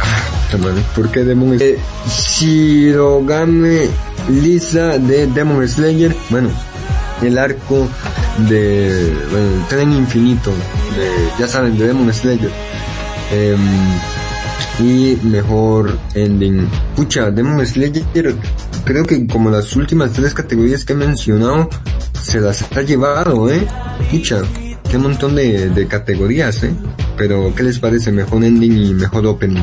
Ah, ¿Por qué Demon Slayer? Shirogane Lisa de Demon Slayer. Bueno, el arco de bueno, el tren infinito de, ya saben de Demon Slayer. Em, y mejor ending. Pucha Demon Slayer creo que como las últimas tres categorías que he mencionado se las ha llevado eh pucha qué montón de, de categorías eh pero qué les parece mejor ending y mejor opening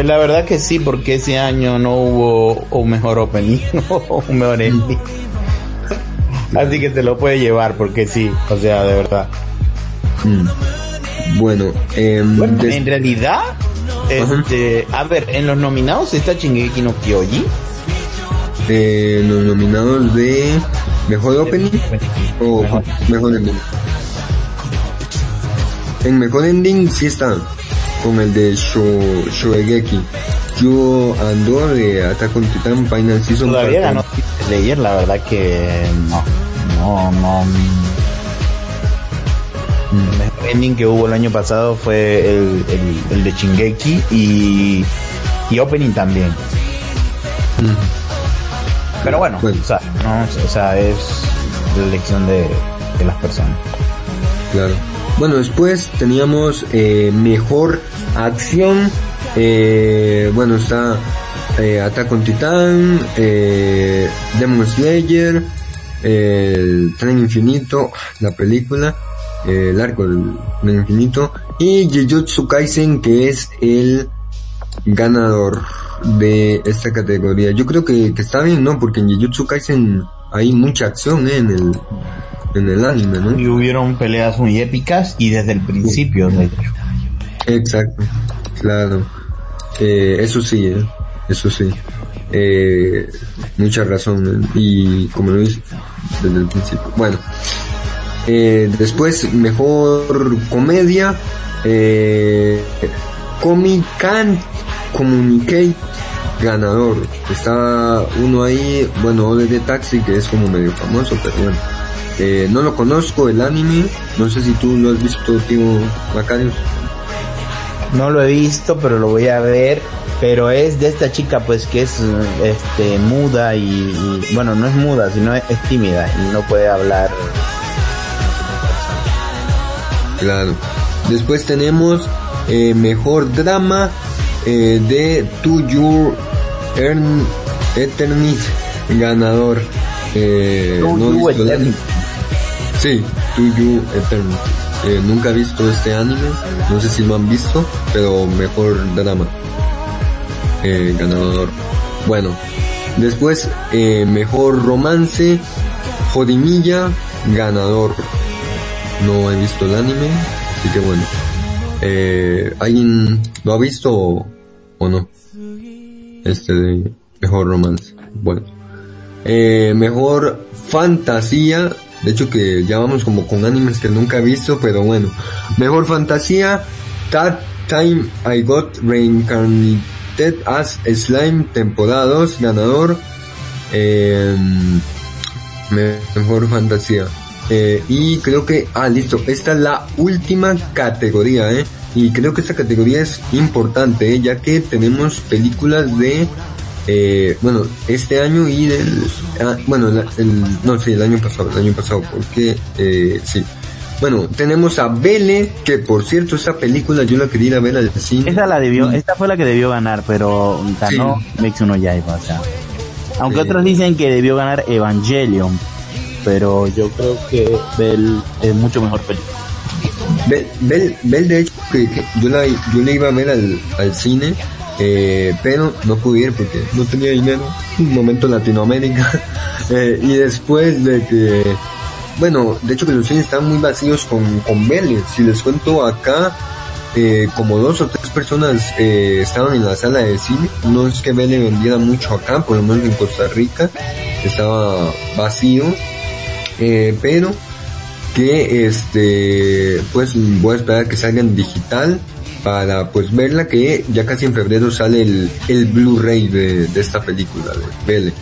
Pues la verdad que sí, porque ese año no hubo un mejor opening o un mejor ending. Así que te lo puede llevar, porque sí, o sea, de verdad. Mm. bueno Bueno, des- en realidad, este, a ver, en los nominados está Shingeki no Kyoji. eh, los nominados de mejor opening o Mejor. mejor ending. En mejor ending sí está con el de Sho, Shoegeki. Yo ando de Attack on Titan Final Season. Todavía ganó Slayer, la verdad que no, no, no. El mejor ending que hubo el año pasado fue el, el, el de Shingeki y, y opening también. Mm, Pero bueno, Bueno. O, sea, no, o sea, es la elección de, de las personas. Claro. Bueno, después teníamos eh, mejor acción. Eh, bueno, está eh, Attack on Titan, eh, Demon Slayer, el Tren Infinito, la película, eh, el arco del Tren Infinito, y Jujutsu Kaisen, que es el ganador de esta categoría. Yo creo que, que está bien, ¿no? Porque en Jujutsu Kaisen hay mucha acción ¿eh? en el en el anime, ¿no? Y hubieron peleas muy épicas y desde el principio, de hecho. Exacto, claro. Eh, eso sí, eh, eso sí. Eh, mucha razón. eh, Y como lo dice desde el principio. Bueno. Eh, después, mejor comedia. Eh, Comic Can Communicate ganador. Está uno ahí, bueno, de Taxi, que es como medio famoso, pero bueno. Eh, no lo conozco, el anime. No sé si tú lo has visto, tío Macarius. No lo he visto, pero lo voy a ver. Pero es de esta chica, pues, que es este muda y, y- bueno, no es muda, sino es, es tímida y no puede hablar. Claro. Después tenemos eh, mejor drama eh, de To Your Earn Eternity ganador. Eh, no Sí, To You Eternity. Eh, nunca he visto este anime, no sé si lo han visto, pero mejor drama. Eh, ganador. Bueno, después eh, mejor romance, Jodimilla, ganador. No he visto el anime, así que bueno. Eh, ¿Alguien lo ha visto o, o no? Este de mejor romance. Bueno. Eh, mejor fantasía. De hecho que ya vamos como con animes que nunca he visto, pero bueno. Mejor fantasía. Tat Time I Got Reincarnated as Slime, temporada 2, ganador, eh, mejor fantasía. Eh, y creo que, ah, listo, esta es la última categoría, ¿eh? Y creo que esta categoría es importante, ¿eh? ya que tenemos películas de, eh, bueno, este año y del, ah, bueno, el, no, sí, el año pasado, el año pasado, porque, eh, sí. Bueno, tenemos a Belle, que por cierto, esta película yo la quería ir a ver al cine. Esta la debió, esta fue la que debió ganar, pero ganó sí. Mex uno ya, o sea. Aunque sí. otros dicen que debió ganar Evangelion, pero yo creo que Bell es mucho mejor película. Bell, Bell, Bell de hecho, que, que yo, la, yo la iba a ver al, al cine, eh, pero no pude ir porque no tenía dinero, un momento en Latinoamérica, eh, y después de que, bueno, de hecho que los cines estaban muy vacíos con, con Bell, si les cuento acá, eh, como dos o tres personas estaban en la sala de cine. No es que Belle vendiera mucho acá, por lo menos en Costa Rica estaba vacío, pero que este, pues voy a esperar que salga en digital para pues verla que ya casi en febrero sale el, el Blu-ray de, de, esta película de Belle.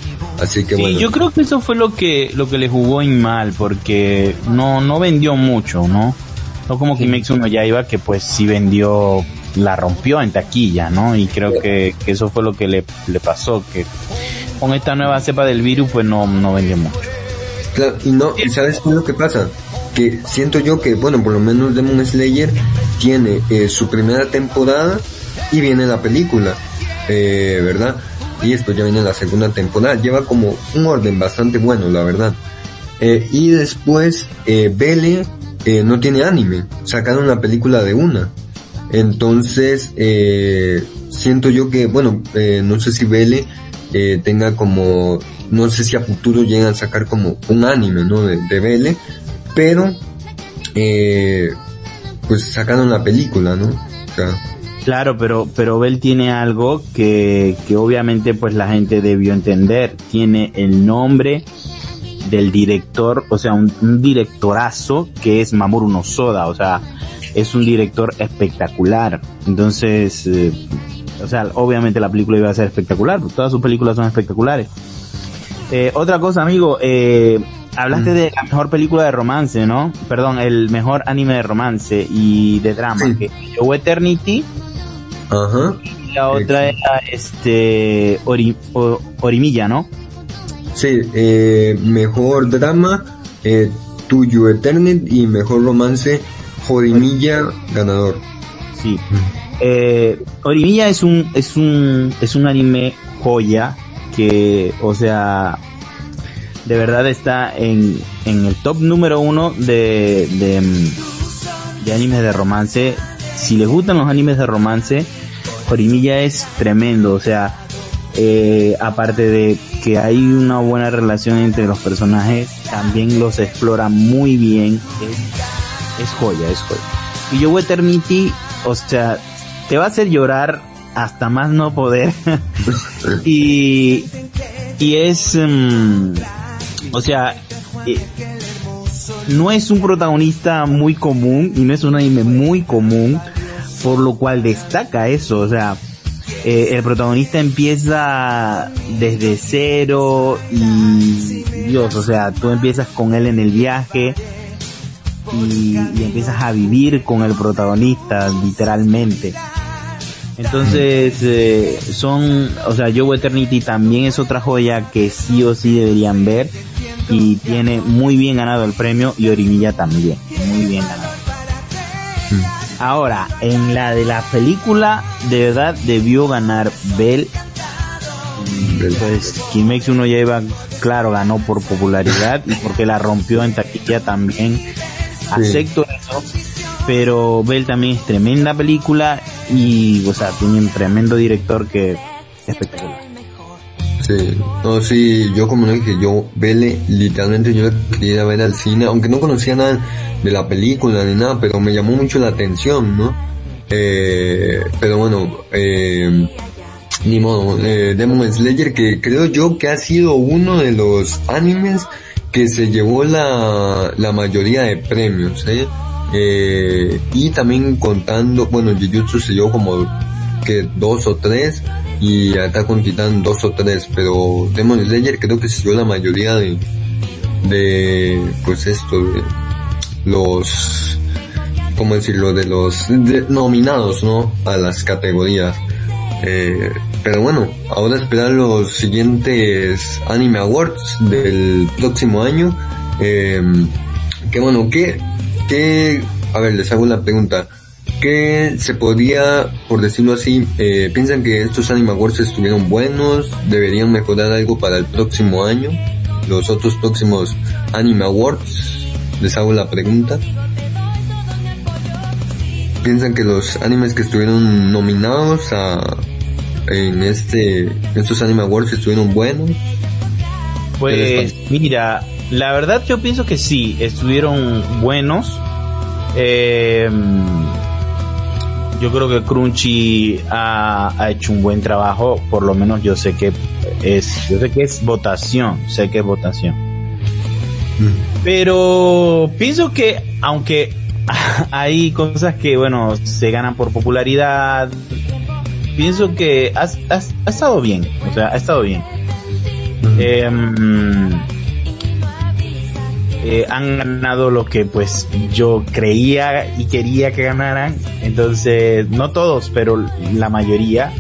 Así que sí, bueno. yo creo que eso fue lo que lo que le jugó en mal porque no no vendió mucho, ¿no? No como Kimex uno ya iba que pues sí vendió, la rompió en taquilla, ¿no? Y creo que, que eso fue lo que le, le pasó, que con esta nueva cepa del virus pues no, no vendió mucho. Claro, y no, y sabes qué es lo que pasa? Que siento yo que, bueno, por lo menos Demon Slayer tiene eh, su primera temporada y viene la película, eh, ¿verdad? Y después ya viene la segunda temporada. Lleva como un orden bastante bueno, la verdad. Eh, y después, eh, Belle eh, no tiene anime, sacaron la película de una. Entonces, eh, siento yo que, bueno, no sé si Belle eh, tenga como, no sé si a futuro llegan a sacar como un anime, ¿no? De, de Belle, pero, eh, pues sacaron la película, ¿no? Claro, pero, pero Bell tiene algo que, que obviamente pues la gente debió entender. Tiene el nombre del director, o sea, un, directorazo que es Mamoru no Soda, o sea, es un director espectacular. Entonces, eh, o sea, obviamente la película iba a ser espectacular, todas sus películas son espectaculares. Eh, otra cosa, amigo, hablaste mm. de la mejor película de romance, ¿no? Perdón, el mejor anime de romance y de drama, sí. que Yo Eternity. Ajá. Y la otra Exacto. era este Ori, o, Orimilla, ¿no? Sí, eh, mejor drama, eh, Tuyo Eternity y mejor romance, Jorimilla ganador. Sí. Eh, Orimilla es un, es un, es un anime joya que, o sea, de verdad está en, en el top número uno de, de, de animes de romance. Si les gustan los animes de romance, Jorimilla es tremendo, o sea, eh, aparte de que hay una buena relación entre los personajes, también los explora muy bien, es, joya, es joya. Y yo Eternity, o sea, te va a hacer llorar hasta más no poder. y, y es, um, o sea, eh, no es un protagonista muy común y no es un anime muy común, por lo cual destaca eso, o sea, eh, el protagonista empieza desde cero y Dios, o sea, tú empiezas con él en el viaje y, y empiezas a vivir con el protagonista, literalmente. Entonces, eh, son, o sea, Joe Eternity también es otra joya que sí o sí deberían ver y tiene muy bien ganado el premio y Orimilla también, muy bien ganado. Ahora, en la de la película, de verdad debió ganar Bell. Pues Kimex uno ya iba, claro, ganó por popularidad y porque la rompió en taquilla también. Sí. Acepto eso, pero Bell también es tremenda película y, o sea, tiene un tremendo director que. Sí, no, sí, yo como no dije, yo Belle, literalmente yo quería ver al cine, aunque no conocía nada de la película ni nada, pero me llamó mucho la atención, ¿no? Eh, pero bueno, eh, ni modo, eh, Demon Slayer que creo yo que ha sido uno de los animes que se llevó la, la mayoría de premios, ¿eh? Eh, y también contando, bueno, Jujutsu se dio como que dos o tres y Attack on Titan dos o tres, pero Demon Slayer creo que dio la mayoría de, de, pues esto, de los, ¿cómo decirlo? De los nominados, ¿no? A las categorías. Eh, pero bueno, ahora esperar los siguientes Anime Awards del próximo año. Eh, que bueno, que, que, a ver, les hago una pregunta. ¿Qué se podía, por decirlo así, eh, piensan que estos Anime Awards estuvieron buenos? ¿Deberían mejorar algo para el próximo año? Los otros próximos Anime Awards. Les hago la pregunta. ¿Piensan que los animes que estuvieron nominados a, en este, estos Anime Awards estuvieron buenos? Pues mira, la verdad yo pienso que sí, estuvieron buenos. Eh, yo creo que Crunchy ha, ha, hecho un buen trabajo, por lo menos yo sé que es, yo sé que es votación, sé que es votación. Mm. Pero pienso que aunque hay cosas que bueno se ganan por popularidad, pienso que ha, ha, ha estado bien, o sea, ha estado bien. Mm. Eh, eh, han ganado lo que pues yo creía y quería que ganaran. Entonces, no todos, pero la mayoría.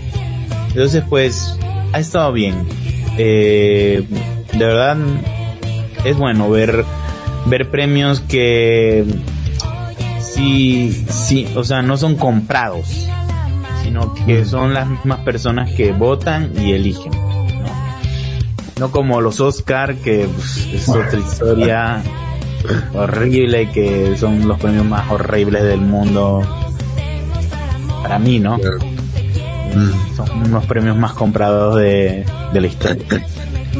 Entonces, pues, ha estado bien. Eh, de verdad, es bueno ver, ver premios que sí, sí, o sea, no son comprados, sino que son las mismas personas que votan y eligen. No como los Oscar, que pues, es otra historia horrible, que son los premios más horribles del mundo. Para mí, ¿no? Son unos premios más comprados de, de la historia.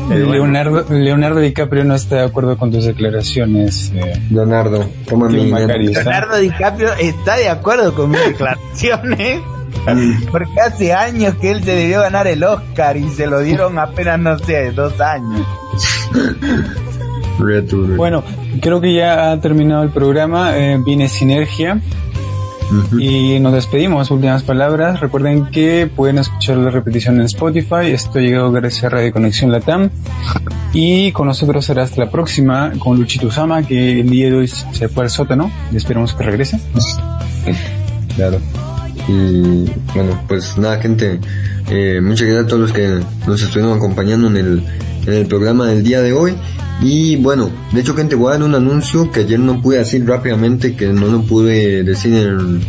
Leonardo, Leonardo DiCaprio no está de acuerdo con tus declaraciones. Eh. Leonardo, toma mi Leonardo DiCaprio está de acuerdo con mis declaraciones. Porque hace años que él se debió ganar el Oscar y se lo dieron apenas, no sé, dos años. bueno, creo que ya ha terminado el programa. Eh, viene Sinergia. Y nos despedimos. Últimas palabras. Recuerden que pueden escuchar la repetición en Spotify. Esto llegó gracias a Radio Conexión Latam. Y con nosotros será hasta la próxima con Luchito Sama, que el día de hoy se fue al sótano. Y esperemos que regrese. Claro. Y bueno, pues nada, gente, eh, muchas gracias a todos los que nos estuvieron acompañando en el, en el programa del día de hoy. Y bueno, de hecho, gente, voy a dar un anuncio que ayer no pude decir rápidamente, que no lo pude decir en,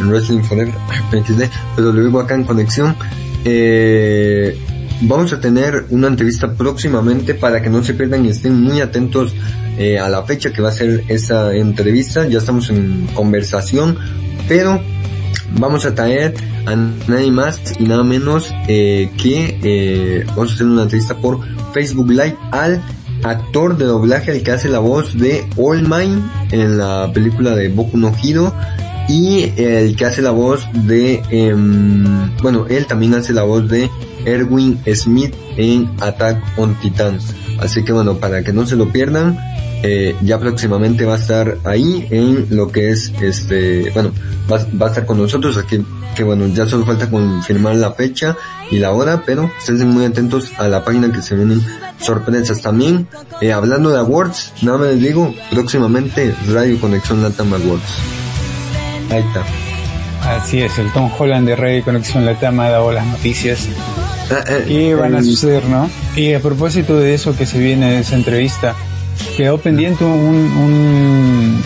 en Wrestling Forever, pero lo digo acá en conexión. Eh, vamos a tener una entrevista próximamente para que no se pierdan y estén muy atentos eh, a la fecha que va a ser esa entrevista. Ya estamos en conversación, pero vamos a traer a nadie más y nada menos eh, que eh, vamos a hacer una entrevista por Facebook Live al actor de doblaje el que hace la voz de All Mine en la película de Boku no Hiro y el que hace la voz de em, bueno él también hace la voz de Erwin Smith en Attack on Titan. Así que bueno para que no se lo pierdan eh, ya próximamente va a estar ahí en lo que es este, bueno, va, va a estar con nosotros aquí, que bueno, ya solo falta confirmar la fecha y la hora, pero estén muy atentos a la página que se vienen sorpresas también. Eh, hablando de awards, nada más les digo, próximamente Radio Conexión Latam Awards. Ahí está. Así es, el Tom Holland de Radio Conexión Latam ha dado las noticias ah, eh, que van a suceder, ¿no? Y a propósito de eso que se viene de esa entrevista, quedó pendiente un, un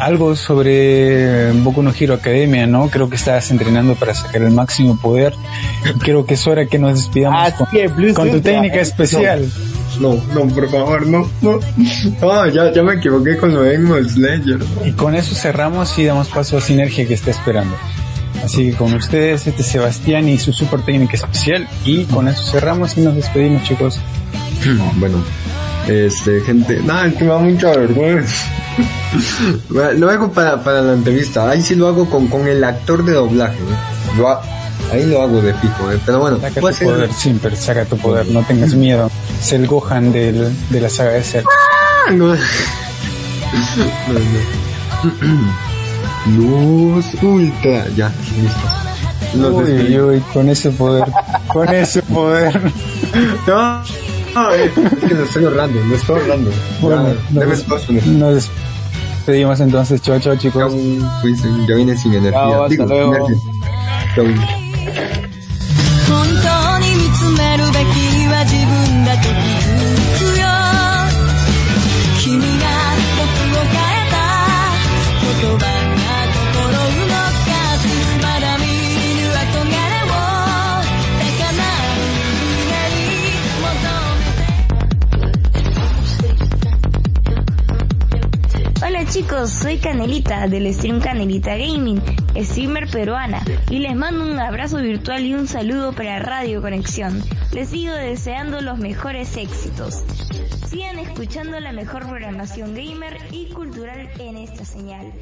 algo sobre Boku no Hero Academia, ¿no? Creo que estás entrenando para sacar el máximo poder. Creo que es hora que nos despidamos con, tu técnica especial. No, no, por favor, no, no. No, ya, ya me equivoqué con lo de Slayer. Y con eso cerramos y damos paso a Sinergia que está esperando. Así que con ustedes, este Sebastián y su super técnica especial. Y con eso cerramos y nos despedimos, chicos. Bueno, este, gente, nada, que me da mucha vergüenza. lo hago para, para la entrevista. Ahí sí lo hago con, con el actor de doblaje. Lo ahí lo hago de pico, ¿eh? pero bueno. Saca tu poder, Simper, saca tu poder, no tengas miedo. Es el Gohan del, de la saga de. Ah, no. no, no. Luz ultra. Ya, listo. Uy, uy, con ese poder, con ese poder. No, no, es que lo estoy ahorrando, lo estoy ahorrando. Bueno, Ya, nos, des- nos despedimos entonces. Chao, chao, chicos. pues, ya viene sin energía. Chao, hasta Digo, luego. energía. Chao. Soy Canelita del stream Canelita Gaming, streamer peruana, y les mando un abrazo virtual y un saludo para Radio Conexión. Les sigo deseando los mejores éxitos. Sigan escuchando la mejor programación gamer y cultural en esta señal.